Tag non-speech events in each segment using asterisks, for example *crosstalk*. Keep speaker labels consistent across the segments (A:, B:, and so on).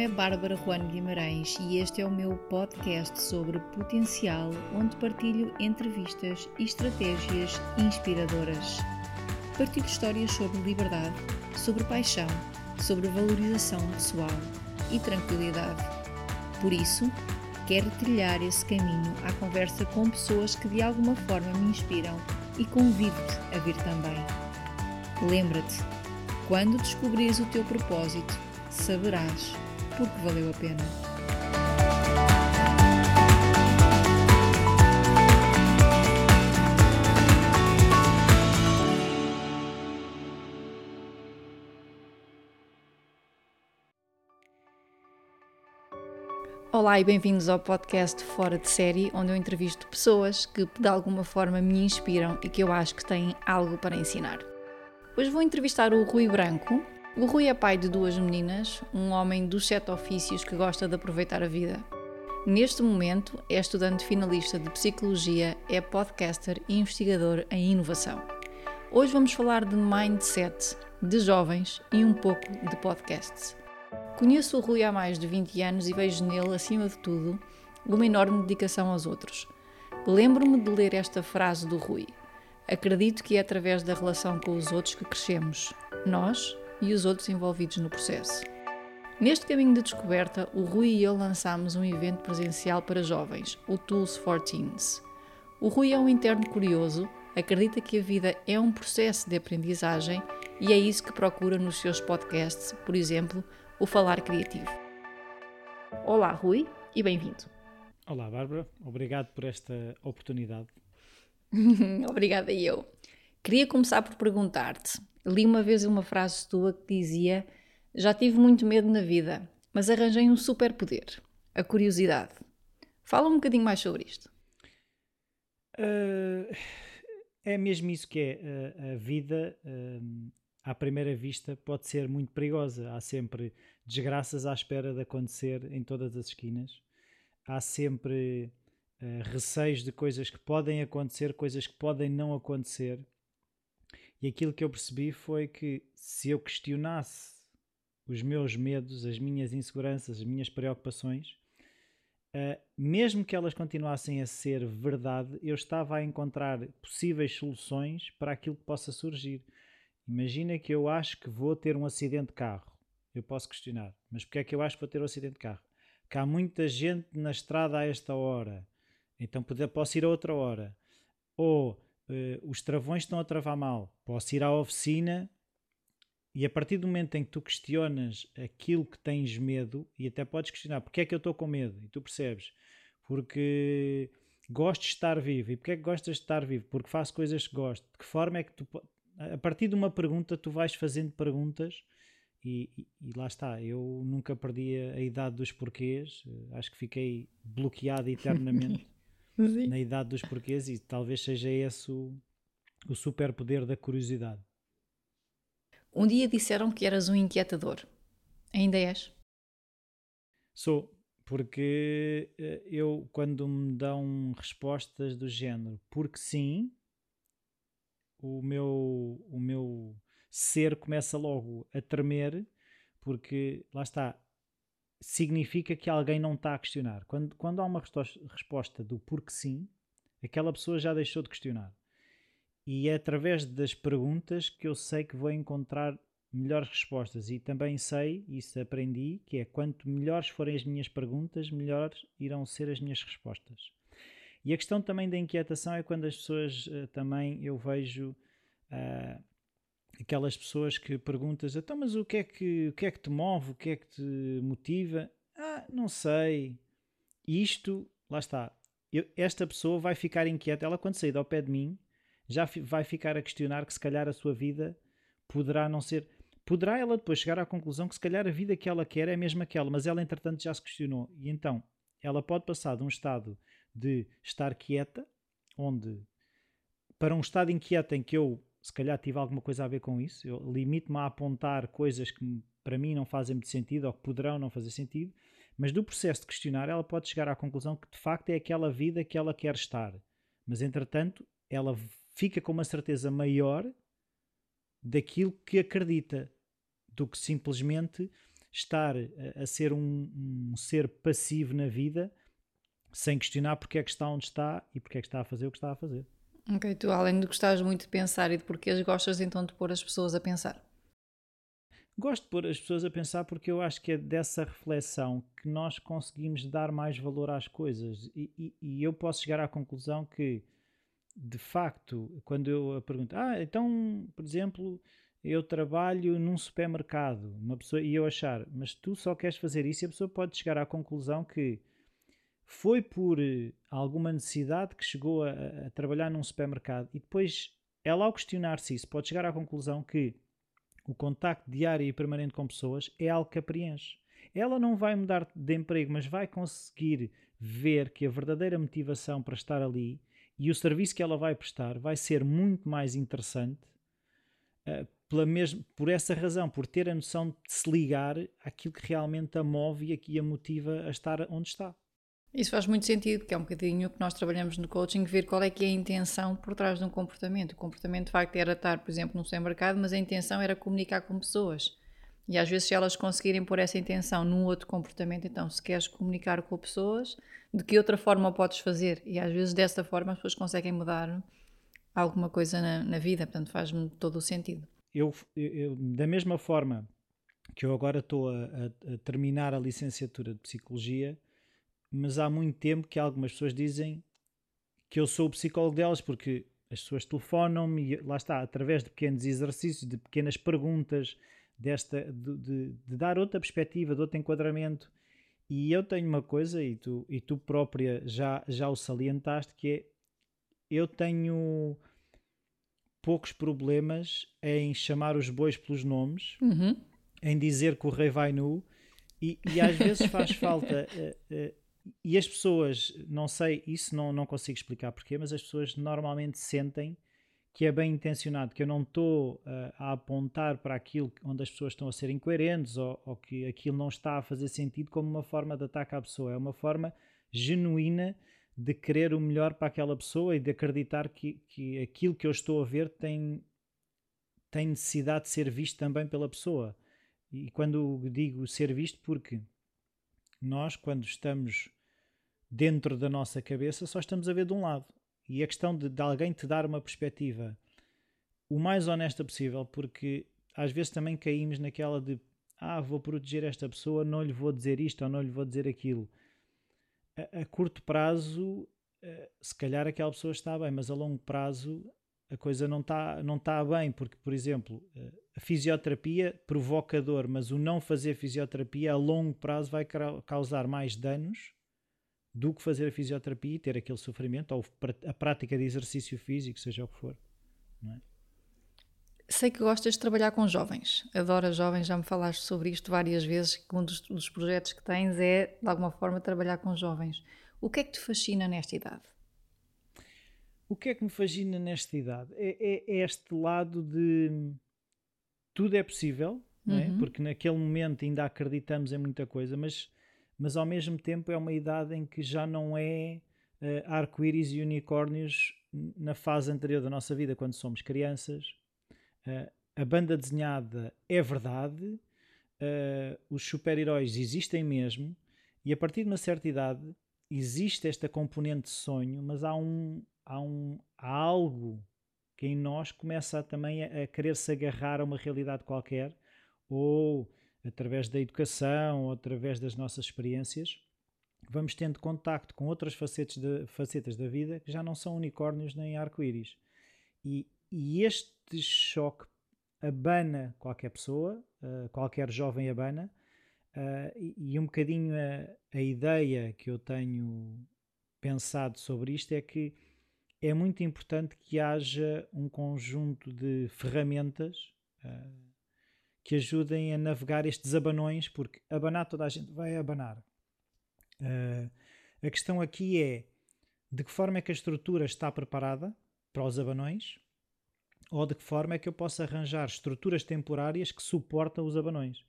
A: é Bárbara Juan Guimarães e este é o meu podcast sobre potencial, onde partilho entrevistas e estratégias inspiradoras. Partilho histórias sobre liberdade, sobre paixão, sobre valorização pessoal e tranquilidade. Por isso, quero trilhar esse caminho à conversa com pessoas que de alguma forma me inspiram e convido-te a vir também. Lembra-te, quando descobrires o teu propósito, saberás porque valeu a pena. Olá e bem-vindos ao podcast Fora de Série, onde eu entrevisto pessoas que de alguma forma me inspiram e que eu acho que têm algo para ensinar. Hoje vou entrevistar o Rui Branco, o Rui é pai de duas meninas, um homem dos sete ofícios que gosta de aproveitar a vida. Neste momento, é estudante finalista de Psicologia, é podcaster e investigador em inovação. Hoje vamos falar de mindset, de jovens e um pouco de podcasts. Conheço o Rui há mais de 20 anos e vejo nele, acima de tudo, uma enorme dedicação aos outros. Lembro-me de ler esta frase do Rui: Acredito que é através da relação com os outros que crescemos. Nós, e os outros envolvidos no processo. Neste caminho de descoberta, o Rui e eu lançámos um evento presencial para jovens, o Tools for Teens. O Rui é um interno curioso, acredita que a vida é um processo de aprendizagem e é isso que procura nos seus podcasts, por exemplo, o Falar Criativo. Olá, Rui, e bem-vindo.
B: Olá, Bárbara. Obrigado por esta oportunidade. *laughs*
A: Obrigada eu. Queria começar por perguntar-te Li uma vez uma frase tua que dizia: Já tive muito medo na vida, mas arranjei um superpoder, a curiosidade. Fala um bocadinho mais sobre isto.
B: Uh, é mesmo isso que é. Uh, a vida, uh, à primeira vista, pode ser muito perigosa. Há sempre desgraças à espera de acontecer em todas as esquinas. Há sempre receios de coisas que podem acontecer, coisas que podem não acontecer. E aquilo que eu percebi foi que se eu questionasse os meus medos, as minhas inseguranças, as minhas preocupações, uh, mesmo que elas continuassem a ser verdade, eu estava a encontrar possíveis soluções para aquilo que possa surgir. Imagina que eu acho que vou ter um acidente de carro. Eu posso questionar, mas porque é que eu acho que vou ter um acidente de carro? Que há muita gente na estrada a esta hora, então posso ir a outra hora. Ou uh, os travões estão a travar mal, posso ir à oficina e a partir do momento em que tu questionas aquilo que tens medo, e até podes questionar porque é que eu estou com medo, e tu percebes, porque gosto de estar vivo. E porque é que gostas de estar vivo? Porque faço coisas que gosto. De que forma é que tu. A partir de uma pergunta, tu vais fazendo perguntas. E, e, e lá está, eu nunca perdi a, idade dos porquês, eh, acho que fiquei bloqueado *laughs* eternamente Sim. na idade dos porquês e talvez seja esse o, o superpoder da curiosidade.
A: Um dia disseram que eras um inquietador. Ainda és?
B: Sou, porque eh, eu, quando me dão respostas do género porque sim, o meu, o meu ser começa logo a tremer, porque lá está, significa que alguém não está a questionar. Quando, quando há uma resposta do porque sim, aquela pessoa já deixou de questionar. E é através das perguntas que eu sei que vou encontrar melhores respostas. E também sei, isso aprendi, que é quanto melhores forem as minhas perguntas, melhores irão ser as minhas respostas. E a questão também da inquietação é quando as pessoas uh, também eu vejo uh, aquelas pessoas que perguntas, então, mas o que é que, o que é que te move, o que é que te motiva? Ah, não sei. Isto, lá está. Eu, esta pessoa vai ficar inquieta. Ela, quando sair ao pé de mim, já vai ficar a questionar que se calhar a sua vida poderá não ser. Poderá ela depois chegar à conclusão que se calhar a vida que ela quer é a mesma que ela, mas ela entretanto já se questionou. E então ela pode passar de um estado de estar quieta, onde para um estado inquieto em que eu se calhar tive alguma coisa a ver com isso. Eu limito-me a apontar coisas que para mim não fazem muito sentido ou que poderão não fazer sentido, mas do processo de questionar ela pode chegar à conclusão que de facto é aquela vida que ela quer estar. Mas entretanto, ela fica com uma certeza maior daquilo que acredita do que simplesmente estar a, ser um, um, ser passivo na vida sem questionar porque é que está onde está e porque é que está a fazer o que está a fazer.
A: Ok, tu além de gostares muito de pensar e de porquês, gostas então de pôr as pessoas a pensar?
B: Gosto de pôr as pessoas a pensar porque eu acho que é dessa reflexão que nós conseguimos dar mais valor às coisas. E, e, e eu posso chegar à conclusão que, de facto, quando eu pergunto, ah, então, por exemplo, eu trabalho num supermercado, uma pessoa, e eu achar, mas tu só queres fazer isso, e a pessoa pode chegar à conclusão que foi por eh, alguma necessidade que chegou a, a trabalhar num supermercado e depois ela, ao questionar-se isso, pode chegar à conclusão que o contacto diário e permanente com pessoas é algo que a preenche. Ela não vai mudar de emprego, mas vai conseguir ver que a verdadeira motivação para estar ali e o serviço que ela vai prestar vai ser muito mais interessante uh, pela mesma, por essa razão, por ter a noção de se ligar àquilo que realmente a move e a motiva a estar onde está.
A: Isso faz muito sentido, porque é um bocadinho o que nós trabalhamos no coaching, ver qual é que é a intenção por trás de um comportamento. O comportamento, de facto, era estar, por exemplo, no supermercado, mas a intenção era comunicar com pessoas. E às vezes, se elas conseguirem pôr essa intenção num outro comportamento, então, se queres comunicar com pessoas, de que outra forma podes fazer? E às vezes, dessa forma, as pessoas conseguem mudar alguma coisa na, na vida. Portanto, faz-me todo o sentido.
B: Eu, eu, da mesma forma que eu agora estou a, a terminar a licenciatura de Psicologia, mas há muito tempo que algumas pessoas dizem que eu sou o psicólogo delas porque as pessoas telefonam-me e lá está, através de pequenos exercícios, de pequenas perguntas, desta, de, de, de, dar outra perspectiva, de outro enquadramento. E eu tenho uma coisa, e tu, e tu própria já, já o salientaste, que é eu tenho poucos problemas em chamar os bois pelos nomes,
A: uhum.
B: em dizer que o rei vai nu, e, e às vezes faz falta uh, *laughs* uh, e as pessoas, não sei, isso não, não consigo explicar porquê, mas as pessoas normalmente sentem que é bem intencionado, que eu não estou uh, a apontar para aquilo onde as pessoas estão a ser incoerentes ou, ou, que aquilo não está a fazer sentido como uma forma de ataque à pessoa. É uma forma genuína de querer o melhor para aquela pessoa e de acreditar que, que aquilo que eu estou a ver tem, tem necessidade de ser visto também pela pessoa. E quando digo ser visto, porque nós, quando estamos dentro da nossa cabeça, só estamos a ver de um lado. E a questão de, de alguém te dar uma perspectiva o mais honesta possível, porque às vezes também caímos naquela de ah, vou proteger esta pessoa, não lhe vou dizer isto ou não lhe vou dizer aquilo. A, a curto prazo, eh, se calhar aquela pessoa está bem, mas a longo prazo a coisa não está não tá bem, porque, por exemplo, eh, a fisioterapia provoca dor, mas o não fazer fisioterapia a longo prazo vai causar mais danos do que fazer a fisioterapia e ter aquele sofrimento, ou a prática de exercício físico, seja o que for. É?
A: Sei que gostas de trabalhar com jovens, adoro jovens, já me falaste sobre isto várias vezes, que um dos, dos projetos que tens é, de alguma forma, trabalhar com jovens. O que é que te fascina nesta idade?
B: O que é que me fascina nesta idade? É, é, é este lado de tudo é possível, é? uhum. é? porque naquele momento ainda acreditamos em muita coisa, mas, mas ao mesmo tempo é uma idade em que já não é uh, arco-íris e unicórnios na fase anterior da nossa vida, quando somos crianças. Uh, a banda desenhada é verdade, uh, os super-heróis existem mesmo, e a partir de uma certa idade existe esta componente de sonho, mas há um, há, um, há algo que em nós começa também a, a querer se agarrar a uma realidade qualquer, ou através da educação, através das nossas experiências, vamos tendo contacto com outras facetas, de, facetas da vida que já não são unicórnios nem arco-íris. E, e, este choque abana qualquer pessoa, uh, qualquer jovem abana, uh, e, e, um bocadinho a, a ideia que eu tenho pensado sobre isto é que é muito importante que haja um conjunto de ferramentas uh, que ajudem a navegar estes abanões, porque abanar toda a gente vai abanar. Uh, a questão aqui é de que forma é que a estrutura está preparada para os abanões ou de que forma é que eu posso arranjar estruturas temporárias que suportam os abanões.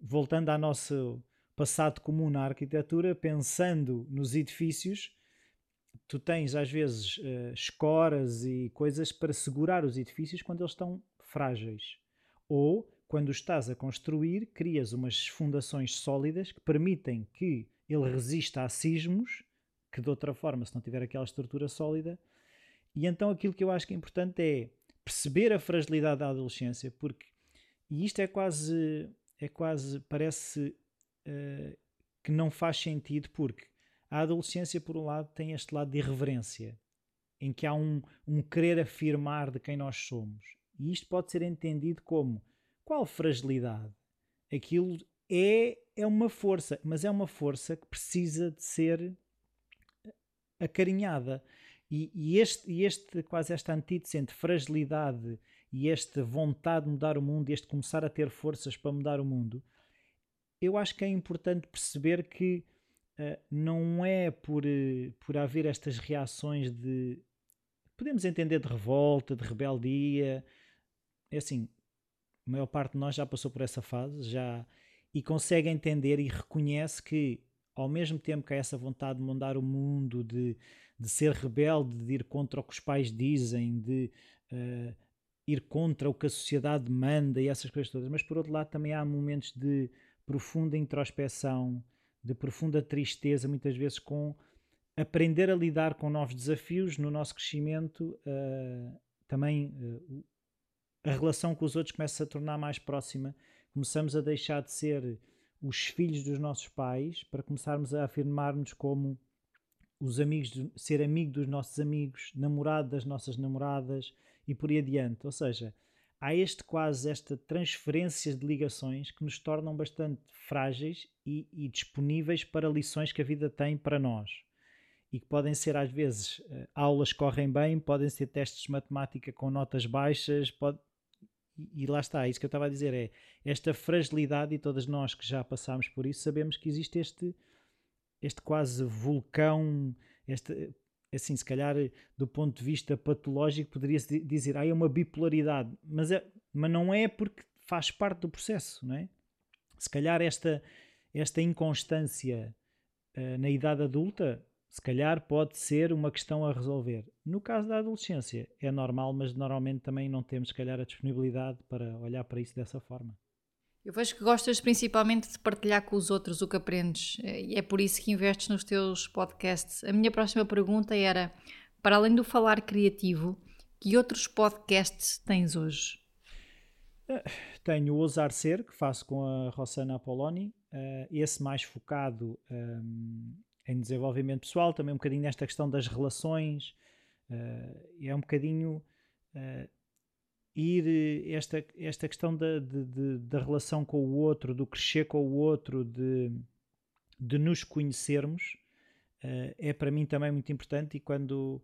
B: Voltando ao nosso passado comum na arquitetura, pensando nos edifícios, tu tens às vezes uh, escoras e coisas para segurar os edifícios quando eles estão frágeis ou quando estás a construir, crias umas fundações sólidas que permitem que ele resista a sismos, que de outra forma, se não tiver aquela estrutura sólida. E então aquilo que eu acho que é importante é perceber a fragilidade da adolescência, porque e isto é quase é quase parece uh, que não faz sentido porque a adolescência por um lado tem este lado de irreverência em que há um, um querer afirmar de quem nós somos e isto pode ser entendido como qual fragilidade? Aquilo é, é uma força, mas é uma força que precisa de ser acarinhada. E, e, este, e este, quase esta antítese entre fragilidade e esta vontade de mudar o mundo, este começar a ter forças para mudar o mundo, eu acho que é importante perceber que uh, não é por, uh, por haver estas reações de. Podemos entender de revolta, de rebeldia. É assim, a maior parte de nós já passou por essa fase já e consegue entender e reconhece que ao mesmo tempo que há essa vontade de mudar o mundo, de, de ser rebelde, de ir contra o que os pais dizem, de uh, ir contra o que a sociedade manda e essas coisas todas, mas por outro lado também há momentos de profunda introspeção, de profunda tristeza, muitas vezes com aprender a lidar com novos desafios no nosso crescimento, uh, também uh, a relação com os outros começa a tornar mais próxima, começamos a deixar de ser os filhos dos nossos pais para começarmos a afirmar-nos como os amigos, de, ser amigo dos nossos amigos, namorado das nossas namoradas e por aí adiante. Ou seja, há este quase esta transferência de ligações que nos tornam bastante frágeis e, e disponíveis para lições que a vida tem para nós e que podem ser às vezes eh, aulas correm bem, podem ser testes de matemática com notas baixas, pode, e, lá está, isso que eu estava a dizer é esta fragilidade, e todas nós que já passámos por isso sabemos que existe este, este quase vulcão, este, assim, se calhar do ponto de vista patológico poderia-se dizer, ah, é uma bipolaridade, mas, é, mas não é porque faz parte do processo, não é? Se calhar esta, esta inconstância uh, na idade adulta se calhar pode ser uma questão a resolver. No caso da adolescência, é normal, mas normalmente também não temos, se calhar, a disponibilidade para olhar para isso dessa forma.
A: Eu vejo que gostas principalmente de partilhar com os outros o que aprendes e é por isso que investes nos teus podcasts. A minha próxima pergunta era: para além do falar criativo, que outros podcasts tens hoje?
B: Eh, tenho o Ousar Ser, que faço com a Rossana Apoloni, uh, esse mais focado ehm, em desenvolvimento pessoal, também um bocadinho nesta questão das relações, uh, é um bocadinho uh, ir esta, esta questão da, de, da relação com o outro, do crescer com o outro, de, de nos conhecermos, uh, é para mim também muito importante e quando,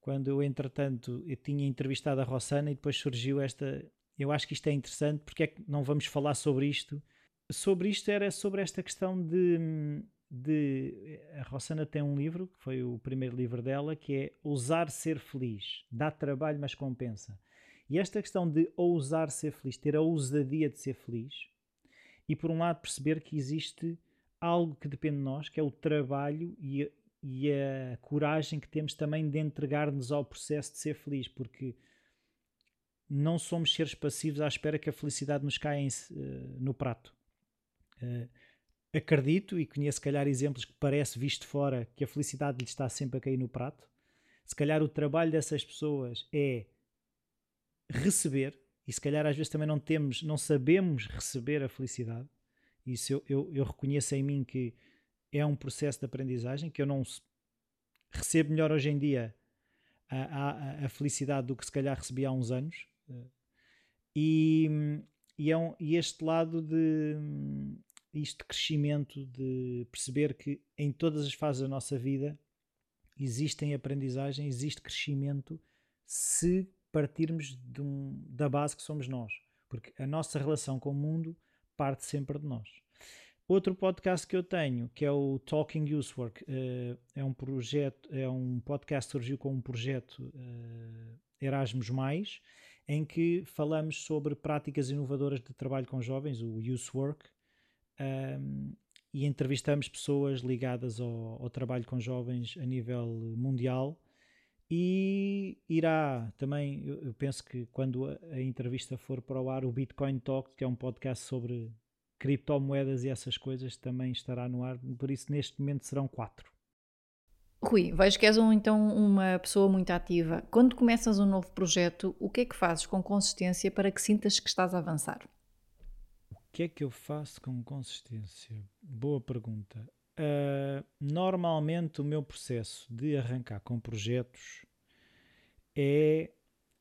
B: quando eu entretanto eu tinha entrevistado a Rossana e depois surgiu esta, eu acho que isto é interessante, porque é que não vamos falar sobre isto? Sobre isto era sobre esta questão de de. A Rossana tem um livro, que foi o primeiro livro dela, que é Ousar Ser Feliz. Dá trabalho, mas compensa. E esta questão de ousar ser feliz, ter a ousadia de ser feliz, e por um lado perceber que existe algo que depende de nós, que é o trabalho e a, e a coragem que temos também de entregar-nos ao processo de ser feliz, porque não somos seres passivos à espera que a felicidade nos caia em, uh, no prato. Uh, acredito e conheço, se calhar, exemplos que parece visto fora que a felicidade lhe está sempre a cair no prato. Se calhar o trabalho dessas pessoas é receber, e se calhar às vezes também não temos, não sabemos receber a felicidade. Isso eu, eu, eu reconheço em mim que é um processo de aprendizagem que eu não recebo melhor hoje em dia a, a, a felicidade do que se calhar recebi há uns anos. E, e, é um, e este lado de isto crescimento, de perceber que em todas as fases da nossa vida existem aprendizagem, existe crescimento se partirmos um, da base que somos nós. Porque a nossa relação com o mundo parte sempre de nós. Outro podcast que eu tenho, que é o Talking Usework, uh, é um projeto, é um podcast que surgiu com um projeto uh, Erasmus, em que falamos sobre práticas inovadoras de trabalho com jovens, o Usework, um, e entrevistamos pessoas ligadas ao, ao, trabalho com jovens a nível mundial E irá também, eu penso que quando a, entrevista for para o ar, o Bitcoin Talk, que é um podcast sobre criptomoedas e essas coisas, também estará no ar. Por isso, neste momento, serão quatro.
A: Rui, vejo que és um, então uma pessoa muito ativa. Quando começas um novo projeto, o que é que fazes com consistência para que sintas que estás a avançar?
B: Que é que eu faço com consistência? Boa pergunta. Uh, normalmente o meu processo de arrancar com projetos é,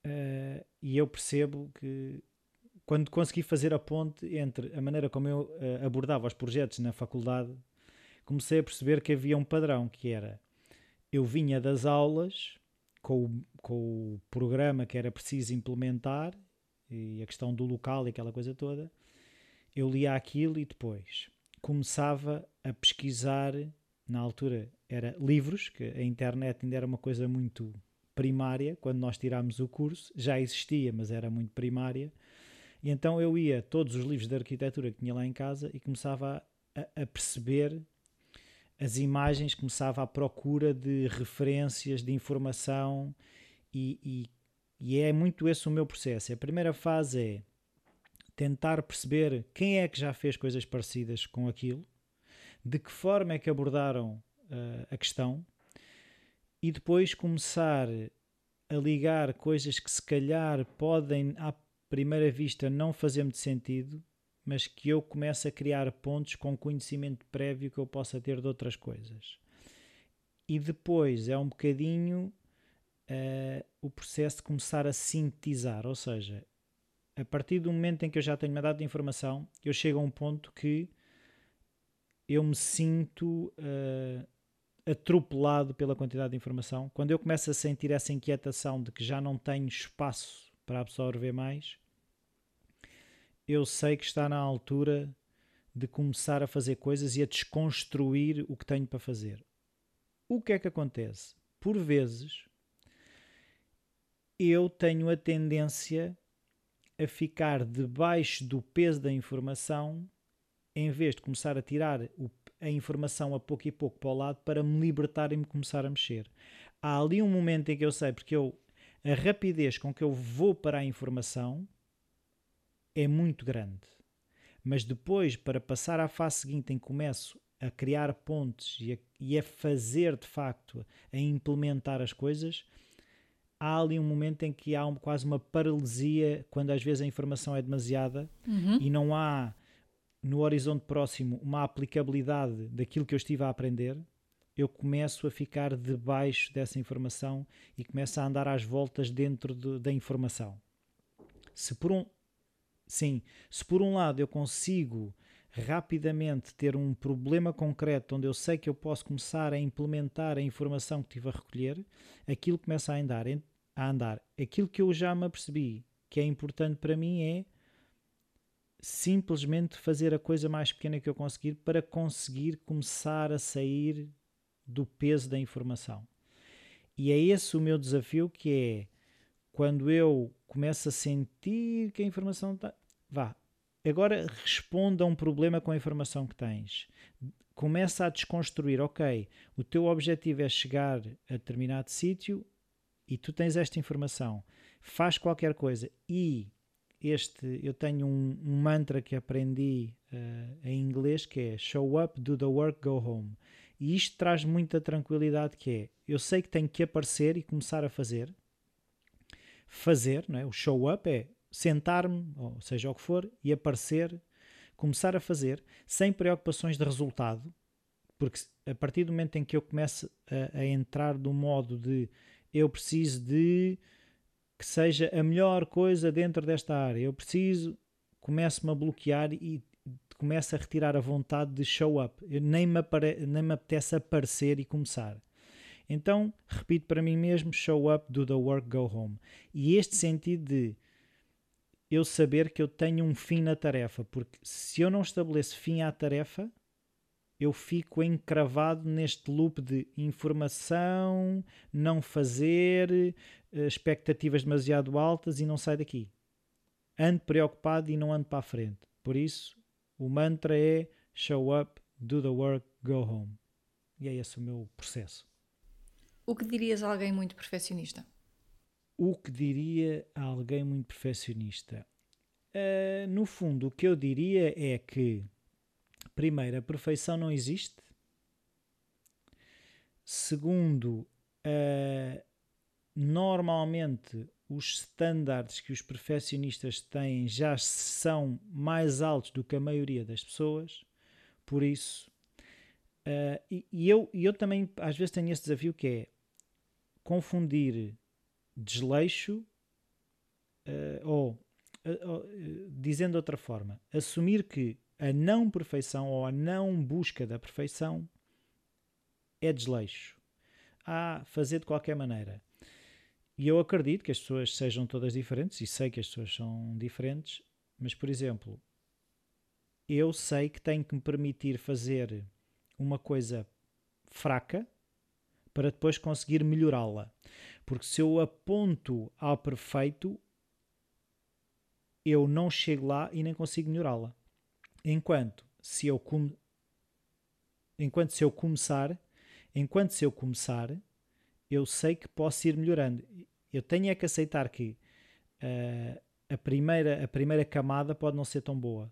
B: uh, e eu percebo que quando consegui fazer a ponte entre a maneira como eu uh, abordava os projetos na faculdade, comecei a perceber que havia um padrão que era eu vinha das aulas com o, com o programa que era preciso implementar e a questão do local e aquela coisa toda. Eu lia aquilo e depois começava a pesquisar. Na altura era livros, que a internet ainda era uma coisa muito primária. Quando nós tirámos o curso, já existia, mas era muito primária. E então eu ia todos os livros de arquitetura que tinha lá em casa e começava a, a perceber as imagens, começava à procura de referências, de informação, e, e, e, é muito esse o meu processo. A primeira fase é tentar perceber quem é que já fez coisas parecidas com aquilo, de que forma é que abordaram uh, a questão, e depois começar a ligar coisas que se calhar podem à primeira vista não fazer muito sentido, mas que eu comece a criar pontos com conhecimento prévio que eu possa ter de outras coisas. E depois é um bocadinho uh, o processo de começar a sintetizar, ou seja, a partir do momento em que eu já tenho uma data de informação, eu chego a um ponto que eu me sinto uh, atropelado pela quantidade de informação. Quando eu começo a sentir essa inquietação de que já não tenho espaço para absorver mais, eu sei que está na altura de começar a fazer coisas e a desconstruir o que tenho para fazer. O que é que acontece? Por vezes, eu tenho a tendência a ficar debaixo do peso da informação em vez de começar a tirar a informação a pouco e pouco para o lado para me libertar e me começar a mexer. Há ali um momento em que eu sei, porque eu, a rapidez com que eu vou para a informação é muito grande. Mas depois, para passar à fase seguinte, em que começo a criar pontes e a, e a fazer de facto, a implementar as coisas, há ali um momento em que há um, quase uma paralisia quando às vezes a informação é demasiada uhum. e não há no horizonte próximo uma aplicabilidade daquilo que eu estive a aprender, eu começo a ficar debaixo dessa informação e começo a andar às voltas dentro de, da informação. Se por um, Sim, se por um lado eu consigo rapidamente ter um problema concreto onde eu sei que eu posso começar a implementar a informação que estive a recolher, aquilo começa a andar. A andar. Aquilo que eu já me apercebi que é importante para mim é simplesmente fazer a coisa mais pequena que eu conseguir para conseguir começar a sair do peso da informação. E é esse o meu desafio que é quando eu começo a sentir que a informação está vá, agora responda a um problema com a informação que tens. Começa a desconstruir, ok, o teu objetivo é chegar a determinado sítio e tu tens esta informação. Faz qualquer coisa e este, eu tenho um, um mantra que aprendi uh, em inglês que é show up, do the work, go home. E isto traz muita tranquilidade que é, eu sei que tenho que aparecer e começar a fazer. Fazer, não é? o show up é sentar-me, ou seja o que for, e aparecer, começar a fazer, sem preocupações de resultado, porque a partir do momento em que eu começo a, a entrar no modo de eu preciso de que seja a melhor coisa dentro desta área, eu preciso, começo-me a bloquear e começo a retirar a vontade de show up. Eu nem, me apare, nem me apetece aparecer e começar. Então, repito para mim mesmo: show up, do the work, go home. E este sentido de eu saber que eu tenho um fim na tarefa, porque se eu não estabeleço fim à tarefa, eu fico encravado neste loop de informação, não fazer, eh, expectativas demasiado altas e não sai daqui. Ando preocupado e não ando para a frente. Por isso, o mantra é show up, do the work, go home. E é esse o meu processo.
A: O que dirias a alguém muito perfeccionista?
B: O que diria a alguém muito perfeccionista? Uh, no fundo, o que eu diria é que, primeiro, a perfeição não existe. Segundo, uh, normalmente os estándares que os perfeccionistas têm já são mais altos do que a maioria das pessoas, por isso. Uh, e, e, eu, eu também às vezes tenho esse desafio que é confundir desleixo uh, ou, uh, dizendo de outra forma, assumir que a não perfeição ou a não busca da perfeição é desleixo. Ah, fazer de qualquer maneira. E eu acredito que as pessoas sejam todas diferentes e sei que as pessoas são diferentes, mas, por exemplo, eu sei que tenho que me permitir fazer uma coisa fraca para depois conseguir melhorá-la. Porque se eu aponto ao perfeito, eu não chego lá e nem consigo melhorá-la. Enquanto se eu com... enquanto se eu começar, enquanto se eu começar, eu sei que posso ir melhorando. Eu tenho é que aceitar que uh, a, primeira, a primeira camada pode não ser tão boa.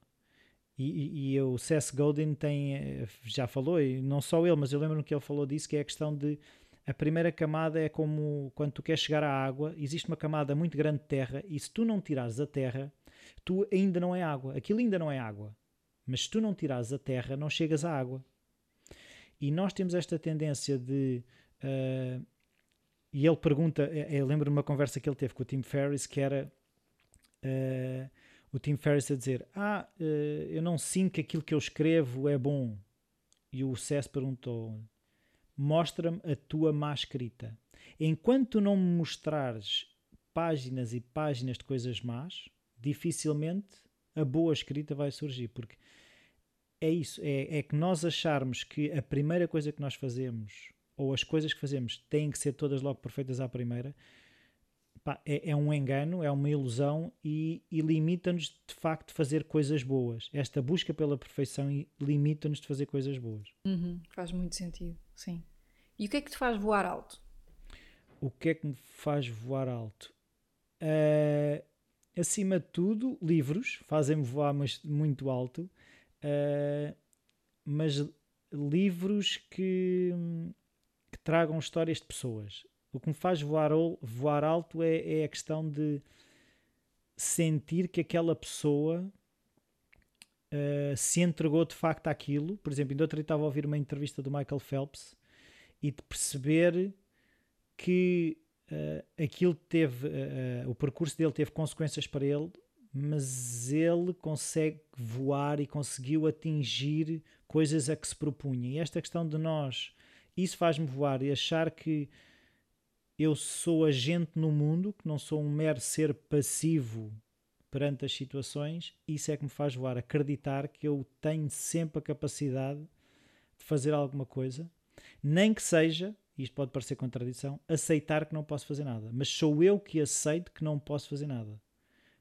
B: E, e, e o Seth Godin tem, eh, já falou, e não só ele, mas eu lembro-me que ele falou disso, que é a questão de a primeira camada é como quando tu queres chegar à água, existe uma camada muito grande de terra e se tu não tirares a terra, tu ainda não é água. Aquilo ainda não é água. Mas se tu não tirares a terra, não chegas à água. E nós temos esta tendência de. Uh, e ele pergunta, eh, eu lembro de uma conversa que ele teve com o Tim Ferriss que era. Uh, o Tim Ferriss a dizer: Ah, uh, eu não sinto que aquilo que eu escrevo é bom. E o Cess perguntou: Mostra-me a tua má escrita. Enquanto não me mostrares páginas e páginas de coisas más, dificilmente a boa escrita vai surgir. Porque é isso: é, é que nós acharmos que a primeira coisa que nós fazemos ou as coisas que fazemos têm que ser todas logo perfeitas à primeira pá, é, é, um engano, é uma ilusão e, e limita-nos de facto de fazer coisas boas. Esta busca pela perfeição limita-nos de fazer coisas boas.
A: Uhum, faz muito sentido, sim. E o que é que te faz voar alto?
B: O que é que me faz voar alto? Uh, acima de tudo, livros fazem-me voar mas, muito alto, uh, mas livros que, que tragam histórias de pessoas. O que me faz voar, voar alto é, é a questão de sentir que aquela pessoa uh, se entregou de facto àquilo. Por exemplo, ainda outro estava a ouvir uma entrevista do Michael Phelps e de perceber que uh, aquilo teve, uh, o percurso dele teve consequências para ele, mas ele consegue voar e conseguiu atingir coisas a que se propunha. E esta questão de nós, isso faz-me voar e achar que eu sou agente no mundo, que não sou um mero ser passivo perante as situações, isso é que me faz voar. Acreditar que eu tenho sempre a capacidade de fazer alguma coisa, nem que seja, isto pode parecer contradição, aceitar que não posso fazer nada, mas sou eu que aceito que não posso fazer nada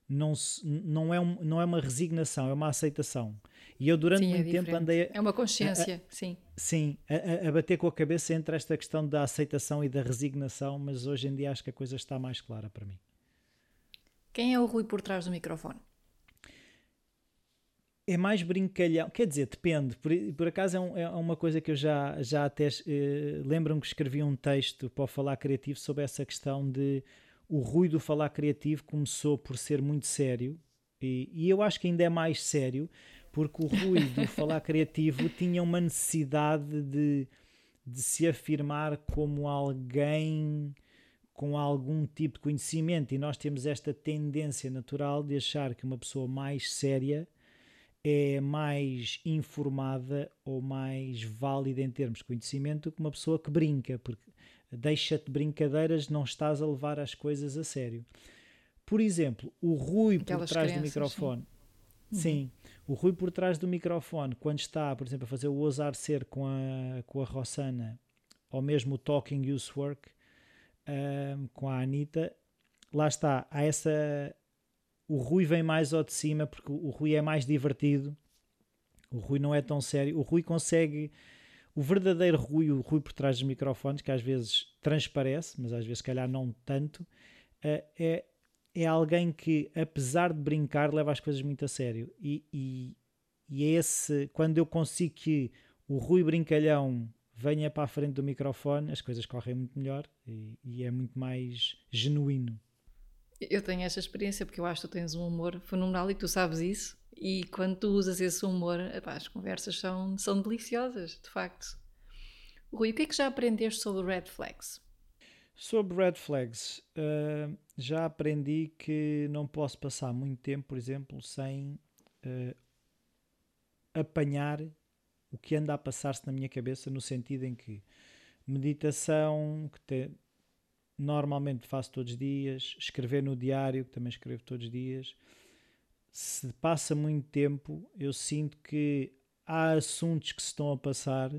B: não, não, é um, não é uma resignação, é uma aceitação. E eu durante sim, é muito é tempo andei. A,
A: é uma consciência, a, sim.
B: Sim, a, a, bater com a cabeça entre esta questão da aceitação e da resignação, mas hoje em dia acho que a coisa está mais clara para mim.
A: Quem é o Rui por trás do microfone?
B: É mais brincalhão, quer dizer, depende. Por, por acaso é, um, é, uma coisa que eu já, já até eh, lembro-me que escrevi um texto para o Falar Criativo sobre essa questão de o Rui do Falar Criativo começou por ser muito sério e, e eu acho que ainda é mais sério porque o Rui do *laughs* Falar Criativo tinha uma necessidade de, de se afirmar como alguém com algum tipo de conhecimento e nós temos esta tendência natural de achar que uma pessoa mais séria é mais informada ou mais válida em termos de conhecimento do que uma pessoa que brinca, porque deixa-te brincadeiras, não estás a levar as coisas a sério. Por exemplo, o Rui Aquelas por trás do microfone. Sim. sim. Uhum. o Rui por trás do microfone, quando está, por exemplo, a fazer o Ousar Ser com a, com a Rossana, ou mesmo o Talking Use Work um, com a Anitta, lá está, há essa. O Rui vem mais ao de cima porque o Rui é mais divertido, o Rui não é tão sério, o Rui consegue o verdadeiro Rui, o Rui por trás dos microfones, que às vezes transparece, mas às vezes, calhar, não tanto, uh, é, é alguém que, apesar de brincar, leva as coisas muito a sério. E, e, e é esse, quando eu consigo que o Rui Brincalhão venha para a frente do microfone, as coisas correm muito melhor e, e é muito mais genuíno.
A: Eu tenho essa experiência porque eu acho que tu tens um humor fenomenal e tu sabes isso. E quando tu usas esse humor, epá, as conversas são, são deliciosas, de facto. Rui, o que é que já aprendeste sobre red flags?
B: Sobre red flags, uh, já aprendi que não posso passar muito tempo, por exemplo, sem uh, apanhar o que anda a passar-se na minha cabeça, no sentido em que meditação, que te, normalmente faço todos os dias, escrever no diário, que também escrevo todos os dias. Se passa muito tempo, eu sinto que há assuntos que se estão a passar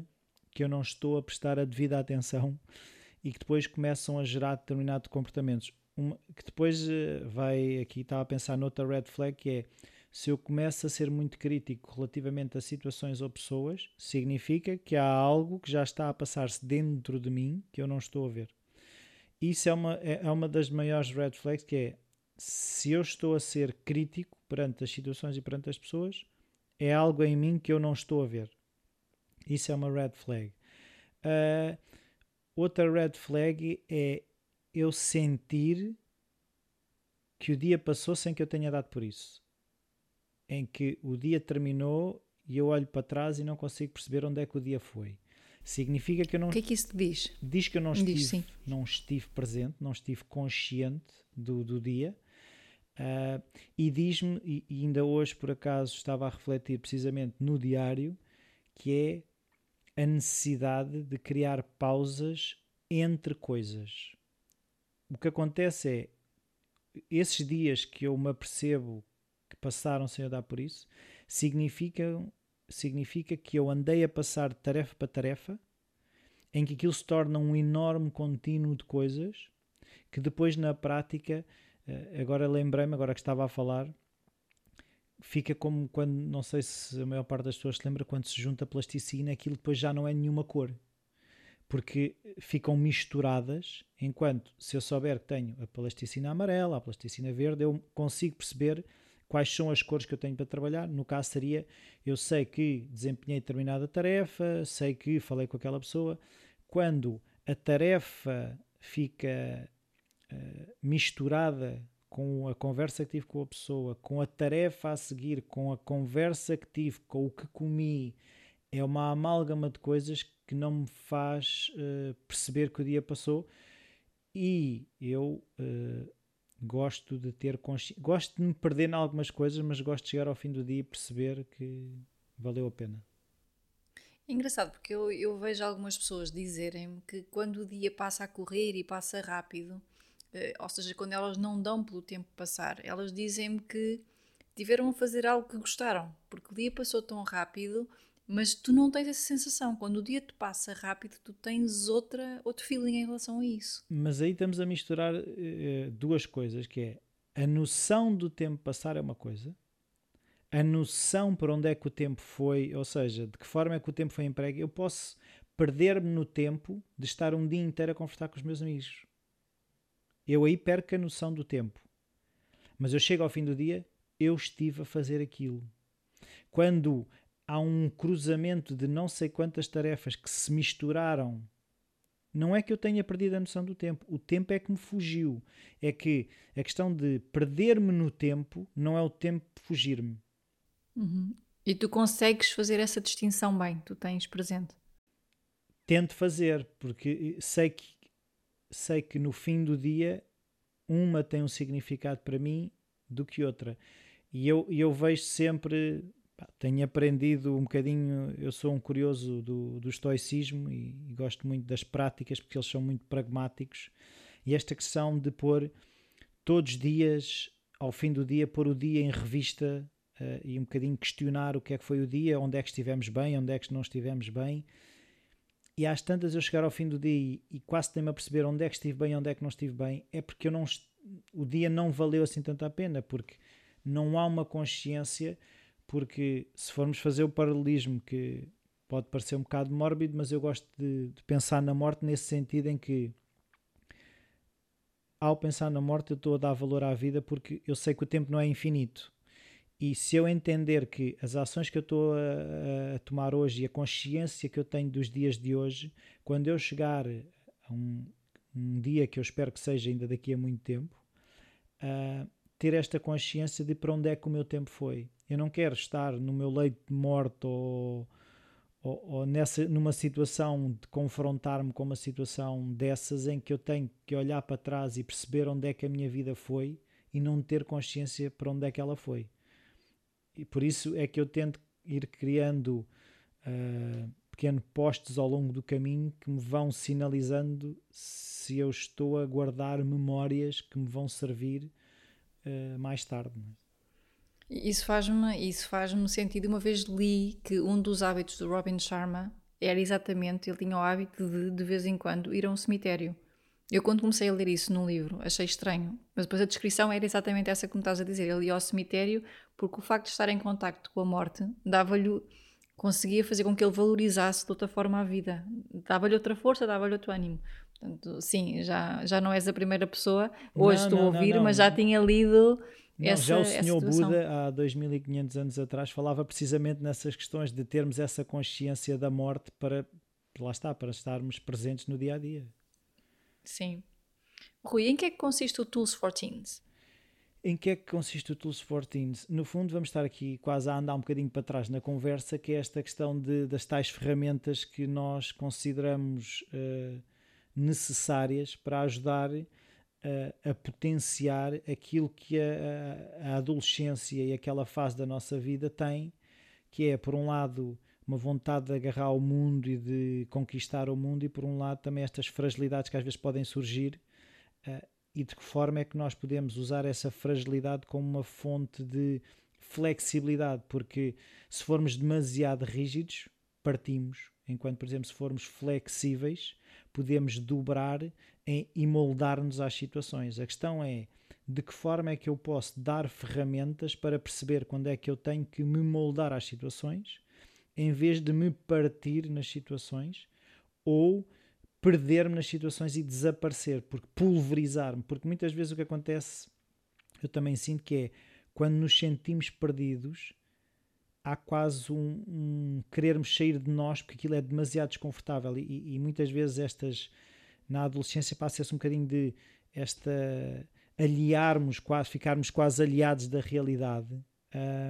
B: que eu não estou a prestar a devida atenção *laughs* e que depois começam a gerar determinados comportamentos. Uma, que depois eh, vai aqui, estava a pensar noutra red flag que é se eu começo a ser muito crítico relativamente a situações ou pessoas, significa que há algo que já está a passar-se dentro de mim que eu não estou a ver. Isso é uma, é, é uma das maiores red flags que é se eu estou a ser crítico perante as situações e perante as pessoas, é algo em mim que eu não estou a ver. Isso é uma red flag. Uh, outra red flag é eu sentir que o dia passou sem que eu tenha dado por isso em que o dia terminou e eu olho para trás e não consigo perceber onde é que o dia foi. Significa que eu não.
A: O que é que isso diz?
B: Diz que eu não estive, diz, não estive presente, não estive consciente do, do dia. Uh, e diz-me, e, e ainda hoje por acaso estava a refletir precisamente no diário, que é a necessidade de criar pausas entre coisas. O que acontece é, esses dias que eu me apercebo que passaram sem eu dar por isso, significa, significa que eu andei a passar de tarefa para tarefa, em que aquilo se torna um enorme contínuo de coisas que depois na prática, agora lembrei-me, agora que estava a falar, fica como quando, não sei se a maior parte das pessoas se lembra, quando se junta plasticina, aquilo depois já não é nenhuma cor. Porque ficam misturadas, enquanto se eu souber que tenho a plasticina amarela, a plasticina verde, eu consigo perceber quais são as cores que eu tenho para trabalhar. No caso seria, eu sei que desempenhei determinada tarefa, sei que falei com aquela pessoa. Quando a tarefa fica uh, misturada com a conversa que tive com a pessoa, com a tarefa a seguir, com a conversa que tive, com o que comi, é uma amálgama de coisas que não me faz uh, perceber que o dia passou e eu uh, gosto de ter consciência. Gosto de me perder em algumas coisas, mas gosto de chegar ao fim do dia e perceber que valeu a pena.
A: É engraçado porque eu, eu vejo algumas pessoas dizerem-me que quando o dia passa a correr e passa rápido, eh, ou seja, quando elas não dão pelo tempo passar, elas dizem-me que tiveram a fazer algo que gostaram, porque o dia passou tão rápido mas tu não tens essa sensação. Quando o dia te passa rápido, tu tens outra, outro feeling em relação a isso.
B: Mas aí estamos a misturar uh, duas coisas, que é a noção do tempo passar é uma coisa, a noção para onde é que o tempo foi, ou seja, de que forma é que o tempo foi emprego. Eu posso perder-me no tempo de estar um dia inteiro a conversar com os meus amigos. Eu aí perco a noção do tempo. Mas eu chego ao fim do dia, eu estive a fazer aquilo. Quando há um cruzamento de não sei quantas tarefas que se misturaram. Não é que eu tenha perdido a noção do tempo, o tempo é que me fugiu. É que a questão de perder-me no tempo não é o tempo fugir-me.
A: Uhum. E tu consegues fazer essa distinção bem, tu tens presente?
B: Tento fazer, porque sei que, sei que no fim do dia uma tem um significado para mim do que outra. E eu, eu vejo sempre tenho aprendido um bocadinho, eu sou um curioso do, do estoicismo e, e, gosto muito das práticas porque eles são muito pragmáticos e esta questão de pôr todos os dias, ao fim do dia, pôr o dia em revista uh, e um bocadinho questionar o que é que foi o dia, onde é que estivemos bem, onde é que não estivemos bem e às tantas eu chegar ao fim do dia e, e quase tenho-me a perceber onde é que estive bem, onde é que não estive bem, é porque eu não, o dia não valeu assim tanto a pena, porque não há uma consciência porque se formos fazer o paralelismo que pode parecer um bocado mórbido, mas eu gosto de, de pensar na morte nesse sentido em que ao pensar na morte eu estou a dar valor à vida porque eu sei que o tempo não é infinito. E se eu entender que as ações que eu estou a, a tomar hoje e a consciência que eu tenho dos dias de hoje, quando eu chegar a um, um dia que eu espero que seja ainda daqui a muito tempo, uh, ter esta consciência de para onde é que o meu tempo foi. Eu não quero estar no meu leito de morte ou, ou, ou nessa, numa situação de confrontar-me com uma situação dessas em que eu tenho que olhar para trás e perceber onde é que a minha vida foi e não ter consciência para onde é que ela foi. E por isso é que eu tento ir criando uh, pequenos postes ao longo do caminho que me vão sinalizando se eu estou a guardar memórias que me vão servir uh, mais tarde.
A: Isso faz-me isso faz sentido. Uma vez li que um dos hábitos do Robin Sharma era exatamente, ele tinha o hábito de, de vez em quando, ir a um cemitério. Eu, quando comecei a ler isso num livro, achei estranho, mas depois a descrição era exatamente essa que me estás a dizer. Ele ia ao cemitério porque o facto de estar em contacto com a morte dava-lhe, conseguia fazer com que ele valorizasse de outra forma a vida, dava-lhe outra força, dava-lhe outro ânimo. Portanto, sim, já, já não és a primeira pessoa, hoje não, estou não, a ouvir, não, mas já tinha lido
B: não, essa, já o senhor Buda, há 2500 anos atrás, falava precisamente nessas questões de termos essa consciência da morte para, lá está, para estarmos presentes no dia a dia.
A: Sim. Rui, em que é que consiste o Tools for Teens?
B: Em que é que consiste o Tools for Teens? No fundo, vamos estar aqui quase a andar um bocadinho para trás na conversa, que é esta questão de, das tais ferramentas que nós consideramos uh, necessárias para ajudar a, a, potenciar aquilo que a, a, adolescência e aquela fase da nossa vida tem, que é, por um lado, uma vontade de agarrar ao mundo e de conquistar o mundo, e por um lado, também estas fragilidades que às vezes podem surgir, uh, e de que forma é que nós podemos usar essa fragilidade como uma fonte de flexibilidade, porque se formos demasiado rígidos, partimos, enquanto, por exemplo, se formos flexíveis, podemos dobrar e moldar-nos às situações. A questão é de que forma é que eu posso dar ferramentas para perceber quando é que eu tenho que me moldar às situações, em vez de me partir nas situações ou perder-me nas situações e desaparecer, porque pulverizar-me, porque muitas vezes o que acontece, eu também sinto que é quando nos sentimos perdidos, há quase um, um querermos sair de nós porque aquilo é demasiado desconfortável e, e muitas vezes estas na adolescência passa-se um bocadinho de esta aliarmos, quase, ficarmos quase aliados da realidade,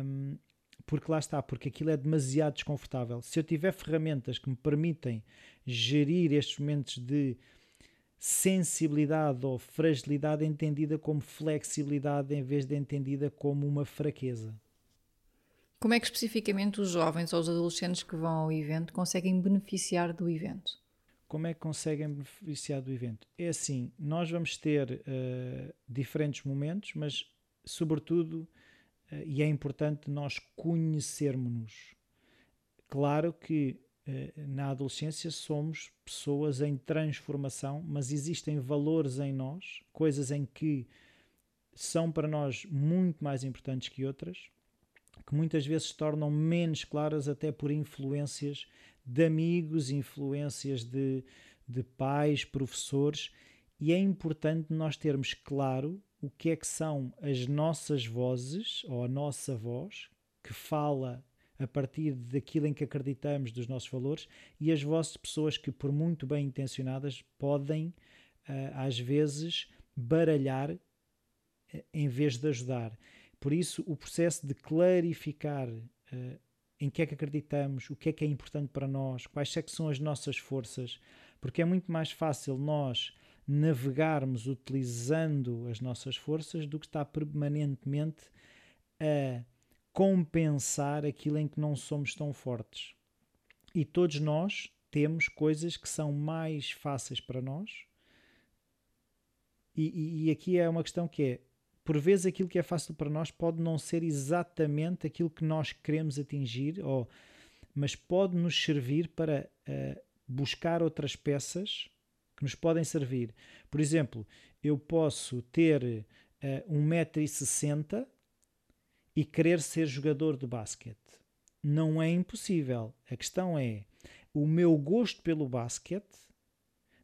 B: um, porque lá está, porque aquilo é demasiado desconfortável. Se eu tiver ferramentas que me permitem gerir estes momentos de sensibilidade ou fragilidade entendida como flexibilidade em vez de entendida como uma fraqueza.
A: Como é que especificamente os jovens ou os adolescentes que vão ao evento conseguem beneficiar do evento?
B: como é que conseguem beneficiar do evento? É assim, nós vamos ter uh, diferentes momentos, mas sobretudo, uh, e é importante nós conhecermos-nos. Claro que na adolescência somos pessoas em transformação, mas existem valores em nós, coisas em que são para nós muito mais importantes que outras, que muitas vezes se tornam menos claras até por influências de amigos, influências de, de pais, professores, e é importante nós termos claro o que é que são as nossas vozes, ou a nossa voz, que fala a partir daquilo em que acreditamos, dos nossos valores, e as de pessoas que, por muito bem intencionadas, podem, eh, às vezes, baralhar eh, em vez de ajudar. Por isso, o processo de clarificar uh, em que é que acreditamos, o que é que é importante para nós, quais é são as nossas forças, porque é muito mais fácil nós navegarmos utilizando as nossas forças do que estar permanentemente a compensar aquilo em que não somos tão fortes. E todos nós temos coisas que são mais fáceis para nós. E, e, e aqui é uma questão que é por vezes aquilo que é fácil para nós pode não ser exatamente aquilo que nós queremos atingir, ou, mas pode nos servir para uh, buscar outras peças que nos podem servir. Por exemplo, eu posso ter uh, 1,60m e querer ser jogador de basquete. não é impossível. A questão é: o meu gosto pelo basquete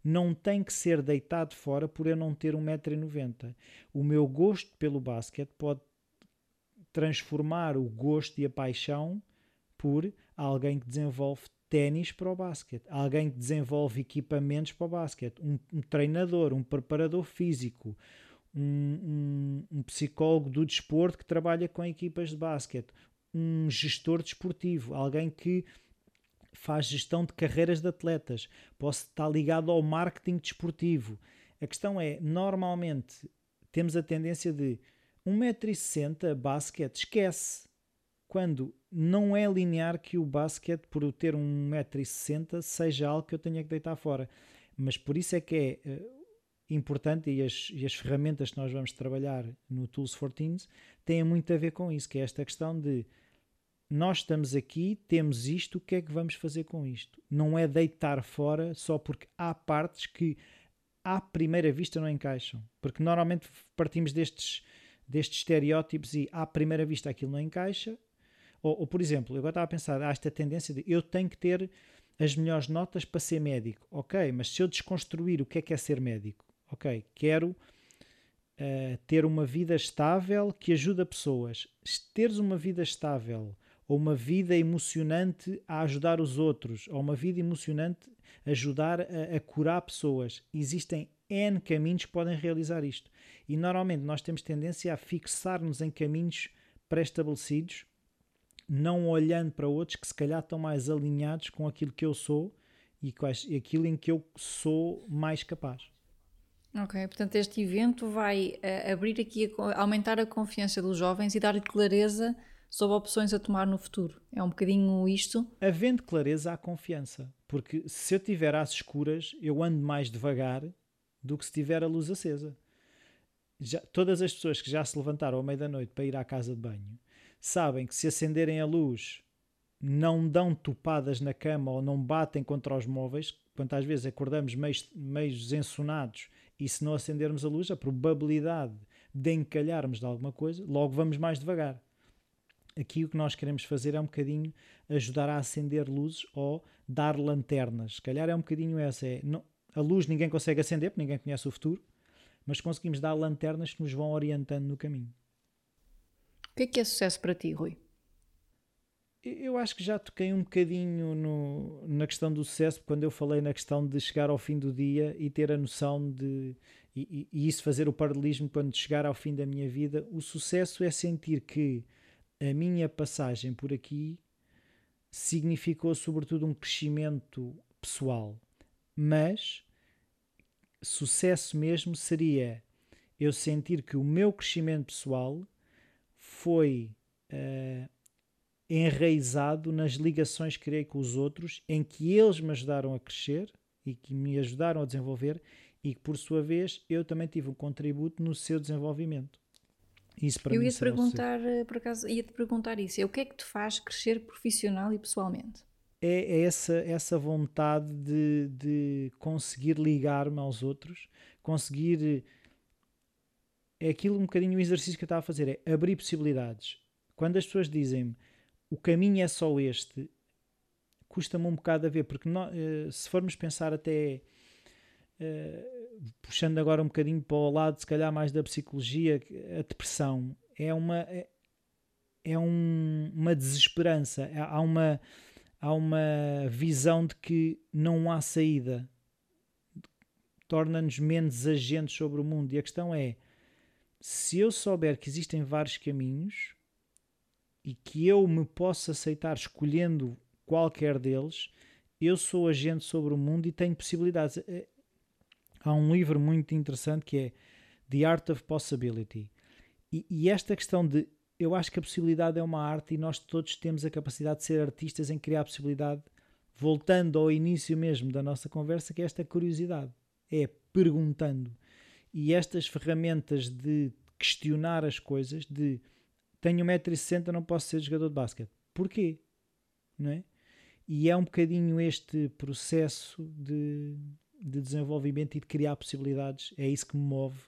B: não tem que ser deitado fora por eu não ter 1,90m. O meu gosto pelo basquete pode transformar o gosto e a paixão por alguém que desenvolve ténis para o basquete, alguém que desenvolve equipamentos para o basquete, um, um treinador, um preparador físico, um, um, um, psicólogo do desporto que trabalha com equipas de basquete, um gestor desportivo, alguém que faz gestão de carreiras de atletas, posso estar ligado ao marketing desportivo. A questão é, normalmente temos a tendência de 1,60m basquete, esquece. Quando não é linear que o basquete, por ter 1,60m, seja algo que eu tenha que deitar fora. Mas por isso é que é uh, importante e as, e as ferramentas que nós vamos trabalhar no Tools for Teens têm muito a ver com isso, que é esta questão de nós estamos aqui, temos isto, o que é que vamos fazer com isto? Não é deitar fora só porque há partes que à primeira vista não encaixam. Porque normalmente partimos destes, destes estereótipos e à primeira vista aquilo não encaixa. Ou, ou por exemplo, eu agora estava a pensar, há esta tendência de eu tenho que ter as melhores notas para ser médico. Ok, mas se eu desconstruir o que é que é ser médico, ok, quero uh, ter uma vida estável que ajuda pessoas. Teres uma vida estável ou uma vida emocionante a ajudar os outros, ou uma vida emocionante a ajudar a, a curar pessoas. Existem N caminhos que podem realizar isto. E normalmente nós temos tendência a fixar-nos em caminhos pré-estabelecidos, não olhando para outros que se calhar estão mais alinhados com aquilo que eu sou e aquilo em que eu sou mais capaz.
A: Ok, portanto este evento vai uh, abrir aqui, aumentar a confiança dos jovens e dar-lhe clareza sobre opções a tomar no futuro. É um bocadinho isto.
B: Havendo clareza, há confiança. Porque se eu tiver às escuras, eu ando mais devagar do que se tiver a luz acesa. Já, todas as pessoas que já se levantaram à meia da noite para ir à casa de banho sabem que se acenderem a luz não dão topadas na cama ou não batem contra os móveis. Quantas vezes acordamos meio, meio ensonados e se não acendermos a luz, a probabilidade de encalharmos de alguma coisa, logo vamos mais devagar aqui o que nós queremos fazer é um bocadinho ajudar a acender luzes ou dar lanternas. Se calhar é um bocadinho essa. É, não, a luz ninguém consegue acender, porque ninguém conhece o futuro, mas conseguimos dar lanternas que nos vão orientando no caminho.
A: O que é que é sucesso para ti, Rui?
B: Eu acho que já toquei um bocadinho no, na questão do sucesso quando eu falei na questão de chegar ao fim do dia e ter a noção de. E, e, isso fazer o paralelismo quando chegar ao fim da minha vida. O sucesso é sentir que a minha passagem por aqui significou sobretudo um crescimento pessoal, mas sucesso mesmo seria eu sentir que o meu crescimento pessoal foi uh, enraizado nas ligações que criei com os outros, em que eles me ajudaram a crescer e que me ajudaram a desenvolver, e que por sua vez eu também tive um contributo no seu desenvolvimento.
A: Isso para eu ia te perguntar, eh, por acaso, ia te perguntar isso. É o que é que te faz crescer profissional e pessoalmente?
B: É, é essa, essa vontade de, de conseguir ligar-me aos outros, conseguir. É aquilo um bocadinho o exercício que eu estava a fazer, é abrir possibilidades. Quando as pessoas dizem-me o caminho é só este, custa-me um bocado a ver, porque nós, eh, se formos pensar até uh, puxando agora um bocadinho para o lado, se calhar mais da psicologia, a depressão é uma é, é um, uma desesperança, é, há uma há uma visão de que não há saída, torna-nos menos agentes sobre o mundo. E a questão é: se eu souber que existem vários caminhos e que eu me posso aceitar escolhendo qualquer deles, eu sou agente sobre o mundo e tenho possibilidades. É, há um livro muito interessante que é The Art of Possibility. E, e, esta questão de eu acho que a possibilidade é uma arte e nós todos temos a capacidade de ser artistas em criar a possibilidade, voltando ao início mesmo da nossa conversa, que é esta curiosidade. É perguntando. E estas ferramentas de questionar as coisas, de tenho 1,60m, não posso ser jogador de basquete. Porquê? Não é? E é um bocadinho este processo de de desenvolvimento e de criar possibilidades. É isso que me move.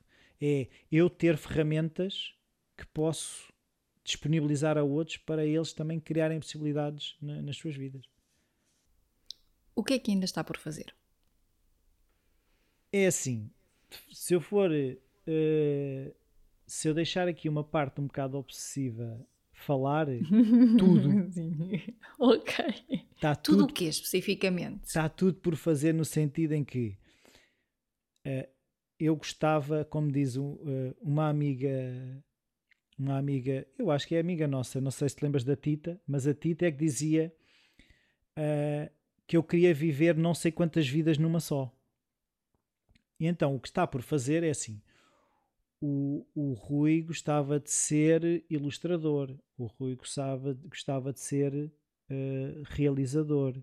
B: É eu ter ferramentas que posso disponibilizar a outros para eles também criarem possibilidades na, nas suas vidas.
A: O que é que ainda está por fazer?
B: É assim, se eu for. Uh, se eu deixar aqui uma parte um bocado obsessiva falar, *laughs* tudo. *laughs*
A: Ok.
B: Tá
A: tudo,
B: tudo
A: o quê, especificamente?
B: Está tudo por fazer no sentido em que uh, eu gostava, como diz uh, uma amiga, uma amiga, eu acho que é amiga nossa, não sei se te lembras da Tita, mas a Tita é que dizia uh, que eu queria viver não sei quantas vidas numa só. E então o que está por fazer é assim: o, o Rui gostava de ser ilustrador, o Rui gostava, gostava de ser uh, realizador,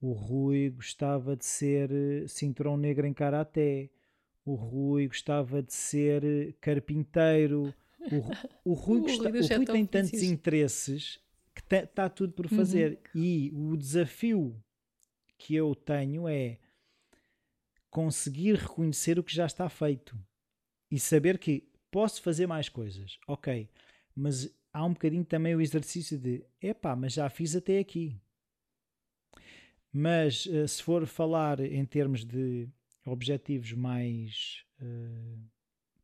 B: o Rui gostava de ser uh, cinturão negro em karaté, o Rui gostava de ser carpinteiro. O, o Rui, *laughs* gosta, o Rui tem tantos interesses que está tudo por fazer. Uhum. E o desafio que eu tenho é conseguir reconhecer o que já está feito e saber que posso fazer mais coisas, ok, mas há um bocadinho também o exercício de epá, mas já fiz até aqui. Mas uh, se for falar em termos de objetivos mais uh,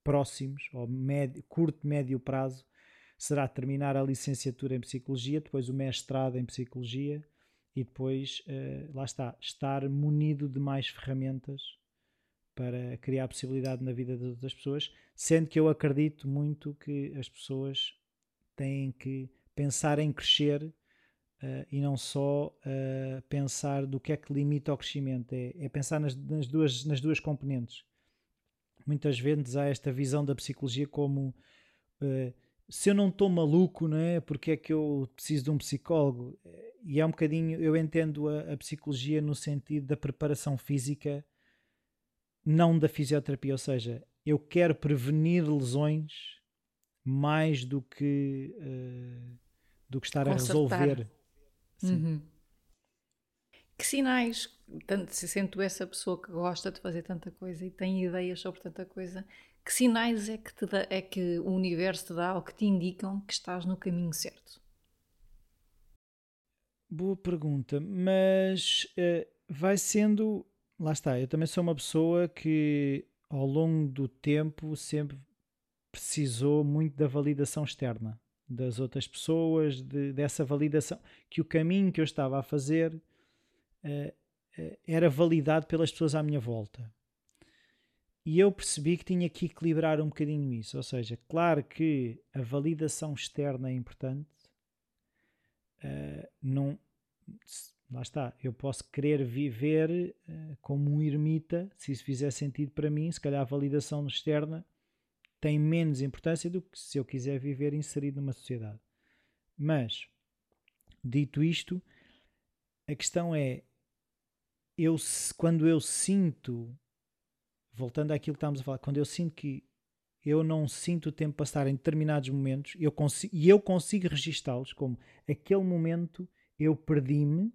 B: próximos, ou médio, curto, médio prazo, será terminar a licenciatura em Psicologia, depois o mestrado em Psicologia e depois, uh, lá está, estar munido de mais ferramentas para criar possibilidade na vida das outras pessoas, sendo que eu acredito muito que as pessoas têm que pensar em crescer uh, e não só uh, pensar do que é que limita o crescimento, é, é pensar nas, nas, duas, nas duas componentes. Muitas vezes há esta visão da psicologia como uh, se eu não estou maluco, não é? Porque é que eu preciso de um psicólogo? E é um bocadinho, eu entendo a, a psicologia no sentido da preparação física não da fisioterapia, ou seja, eu quero prevenir lesões mais do que uh, do que estar Consertar. a resolver.
A: Uhum. Que sinais, tanto se sento essa pessoa que gosta de fazer tanta coisa e tem ideias sobre tanta coisa, que sinais é que, te dá, é que o universo te dá ou que te indicam que estás no caminho certo?
B: Boa pergunta, mas uh, vai sendo lá está, eu também sou uma pessoa que ao longo do tempo sempre precisou muito da validação externa das outras pessoas, de, dessa validação, que o caminho que eu estava a fazer uh, uh, era validado pelas pessoas à minha volta. E eu percebi que tinha que equilibrar um bocadinho isso. Ou seja, claro que a validação externa é importante, uh, não, lá está, eu posso querer viver uh, como um ermita, se isso fizer sentido para mim, se calhar a validação externa tem menos importância do que se eu quiser viver inserido numa sociedade. Mas, dito isto, a questão é, eu, quando eu sinto, voltando àquilo que estávamos a falar, quando eu sinto que eu não sinto o tempo passar em determinados momentos eu consigo, e eu consigo registá-los como aquele momento eu perdi-me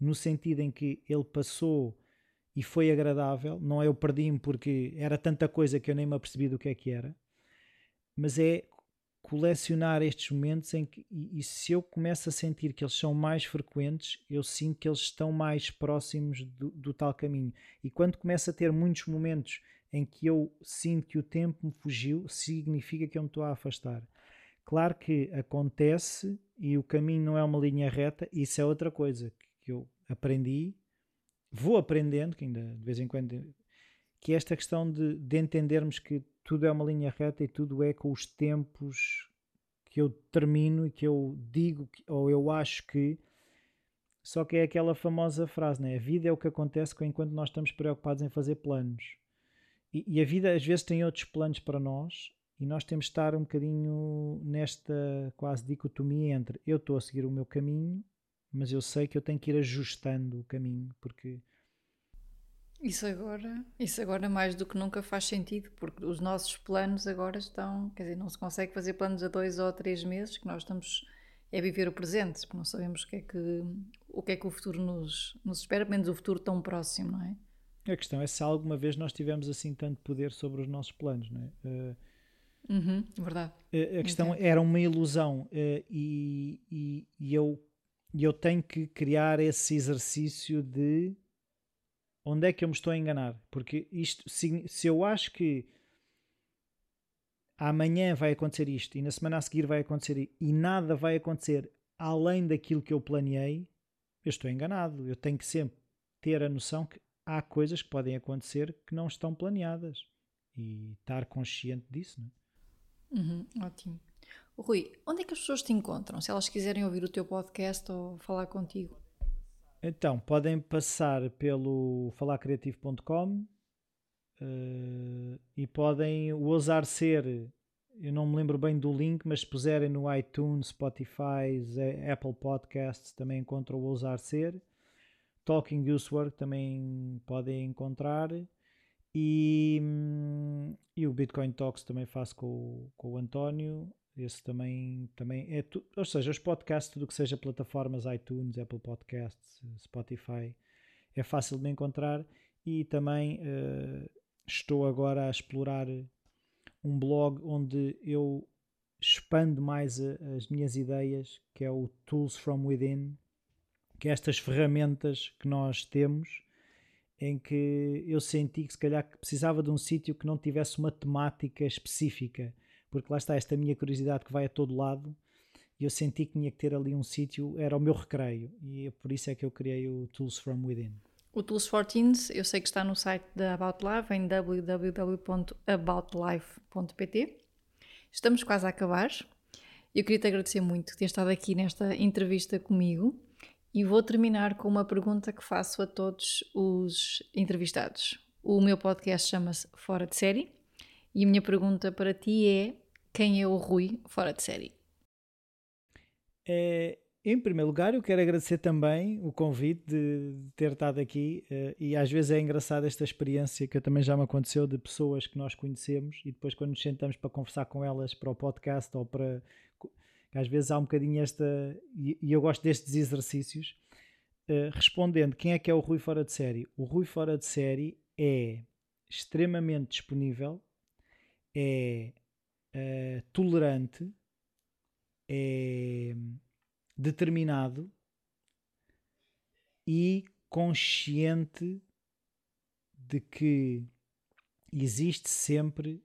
B: no sentido em que ele passou e foi agradável. Não é eu perdi-me porque era tanta coisa que eu nem me apercebi do que é que era, mas é colecionar estes momentos em que, e, e, se eu começo a sentir que eles são mais frequentes, eu sinto que eles estão mais próximos do, do tal caminho. E quando começo a ter muitos momentos em que eu sinto que o tempo me fugiu, significa que eu me estou a afastar. Claro que acontece e o caminho não é uma linha reta, isso é outra coisa que eu aprendi, vou aprendendo, que ainda de vez em quando, que é esta questão de, de entendermos que tudo é uma linha reta e tudo é com os tempos que eu termino e que eu digo ou eu acho que só que é aquela famosa frase, né? A vida é o que acontece enquanto nós estamos preocupados em fazer planos. E, e, a vida às vezes tem outros planos para nós e nós temos de estar um bocadinho nesta quase dicotomia entre eu estou a seguir o meu caminho mas eu sei que eu tenho que ir ajustando o caminho porque
A: isso agora, isso agora mais do que nunca faz sentido, porque os nossos planos agora estão, quer dizer, não se consegue fazer planos a dois ou três meses, que nós estamos é viver o presente, porque não sabemos o que é que o que é que o futuro nos, nos espera, menos o futuro tão próximo, não é?
B: A questão é se alguma vez nós tivemos assim tanto poder sobre os nossos planos, não é? Uh,
A: Uhum, verdade.
B: A, a questão era uma ilusão uh, e, e, e, eu, eu tenho que criar esse exercício de onde é que eu me estou a enganar. Porque isto, se, se eu acho que amanhã vai acontecer isto e na semana a seguir vai acontecer e nada vai acontecer além daquilo que eu planeei, eu estou enganado. Eu tenho que sempre ter a noção que há coisas que podem acontecer que não estão planeadas e estar consciente disso. Não
A: é? Uhum, ótimo. Rui, onde é que as pessoas te encontram? Se elas quiserem ouvir o teu podcast ou falar contigo?
B: Então, podem passar pelo falarcreativo.com uh, e podem ousar ser eu não me lembro bem do link, mas se puserem no iTunes, Spotify, Apple Podcasts, também encontram o Ousar Ser. Talking Usework também podem encontrar. E, e o Bitcoin Talks também faço com, com o António. Esse também, também é tu, ou seja, os podcasts, tudo que seja plataformas iTunes, Apple Podcasts, Spotify, é fácil de encontrar. E também uh, estou agora a explorar um blog onde eu expando mais a, as minhas ideias, que é o Tools from Within, que é estas ferramentas que nós temos, em que eu senti que se calhar que precisava de um sítio que não tivesse uma temática específica, porque lá está esta minha curiosidade que vai a todo lado, e eu senti que tinha que ter ali um sítio, era o meu recreio, e é por isso é que eu criei o Tools from Within.
A: O Tools for Teens, eu sei que está no site da About Life, em www.aboutlife.pt. Estamos quase a acabar. Eu queria te agradecer muito ter estado aqui nesta entrevista comigo e vou terminar com uma pergunta que faço a todos os entrevistados. O meu podcast chama-se Fora de Série e a minha pergunta para ti é: quem é o Rui fora de série?
B: É, em primeiro lugar, eu quero agradecer também o convite de ter estado aqui uh, e às vezes é engraçada esta experiência que também já me aconteceu de pessoas que nós conhecemos e depois quando nos sentamos para conversar com elas para o podcast ou para... às vezes há um bocadinho esta... e, eu gosto destes exercícios. Uh, respondendo, quem é que é o Rui Fora de Série? O Rui Fora de Série é extremamente disponível, é uh, tolerante, é determinado e consciente de que existe sempre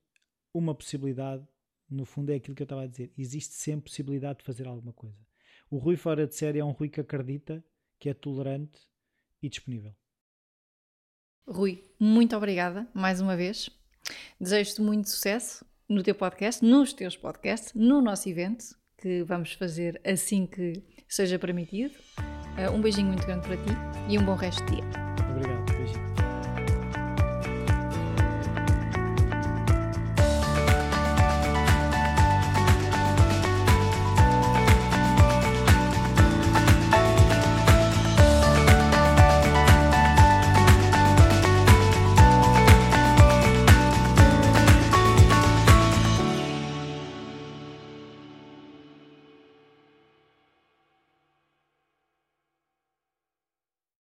B: uma possibilidade, no fundo é aquilo que eu estava a dizer, existe sempre possibilidade de fazer alguma coisa. O Rui fora de série é um Rui que acredita, que é tolerante e disponível.
A: Rui, muito obrigada mais uma vez. Desejo-te muito sucesso no teu podcast, nos teus podcasts, no nosso evento que vamos fazer assim que seja permitido. Uh, um beijinho muito grande para ti e um bom resto de dia.